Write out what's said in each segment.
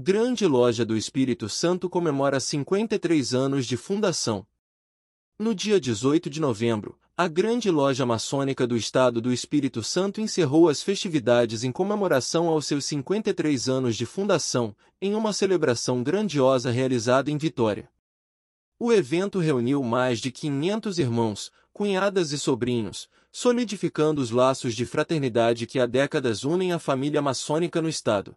Grande Loja do Espírito Santo comemora 53 anos de fundação. No dia 18 de novembro, a Grande Loja Maçônica do Estado do Espírito Santo encerrou as festividades em comemoração aos seus 53 anos de fundação, em uma celebração grandiosa realizada em Vitória. O evento reuniu mais de 500 irmãos, cunhadas e sobrinhos, solidificando os laços de fraternidade que há décadas unem a família maçônica no Estado.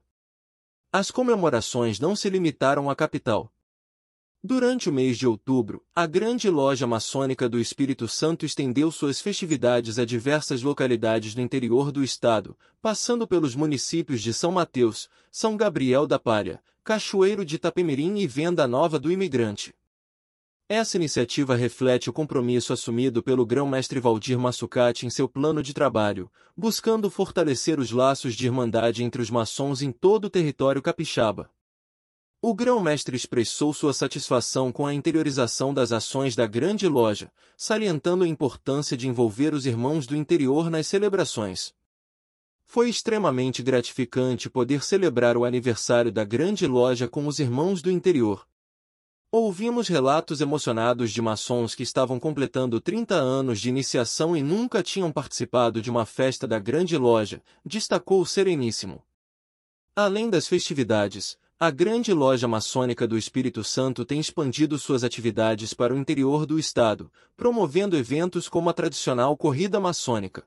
As comemorações não se limitaram à capital. Durante o mês de outubro, a grande loja maçônica do Espírito Santo estendeu suas festividades a diversas localidades do interior do estado, passando pelos municípios de São Mateus, São Gabriel da Palha, Cachoeiro de Itapemirim e Venda Nova do Imigrante. Essa iniciativa reflete o compromisso assumido pelo grão-mestre Valdir Massucati em seu plano de trabalho, buscando fortalecer os laços de irmandade entre os maçons em todo o território capixaba. O grão-mestre expressou sua satisfação com a interiorização das ações da grande loja, salientando a importância de envolver os irmãos do interior nas celebrações. Foi extremamente gratificante poder celebrar o aniversário da grande loja com os irmãos do interior, Ouvimos relatos emocionados de maçons que estavam completando 30 anos de iniciação e nunca tinham participado de uma festa da grande loja, destacou o Sereníssimo. Além das festividades, a grande loja maçônica do Espírito Santo tem expandido suas atividades para o interior do estado, promovendo eventos como a tradicional corrida maçônica.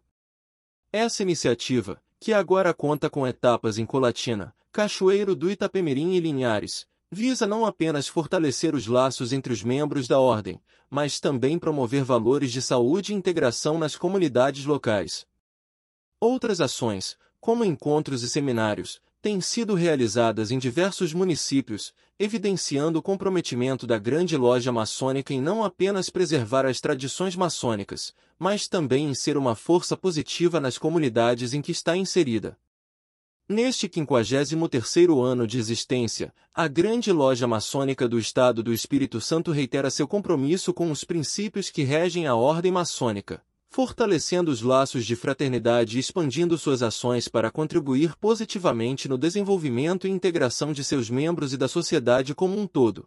Essa iniciativa, que agora conta com etapas em Colatina, Cachoeiro do Itapemirim e Linhares, visa não apenas fortalecer os laços entre os membros da ordem, mas também promover valores de saúde e integração nas comunidades locais. Outras ações, como encontros e seminários, têm sido realizadas em diversos municípios, evidenciando o comprometimento da grande loja maçônica em não apenas preservar as tradições maçônicas, mas também em ser uma força positiva nas comunidades em que está inserida. Neste 53º ano de existência, a grande loja maçônica do Estado do Espírito Santo reitera seu compromisso com os princípios que regem a ordem maçônica, fortalecendo os laços de fraternidade e expandindo suas ações para contribuir positivamente no desenvolvimento e integração de seus membros e da sociedade como um todo.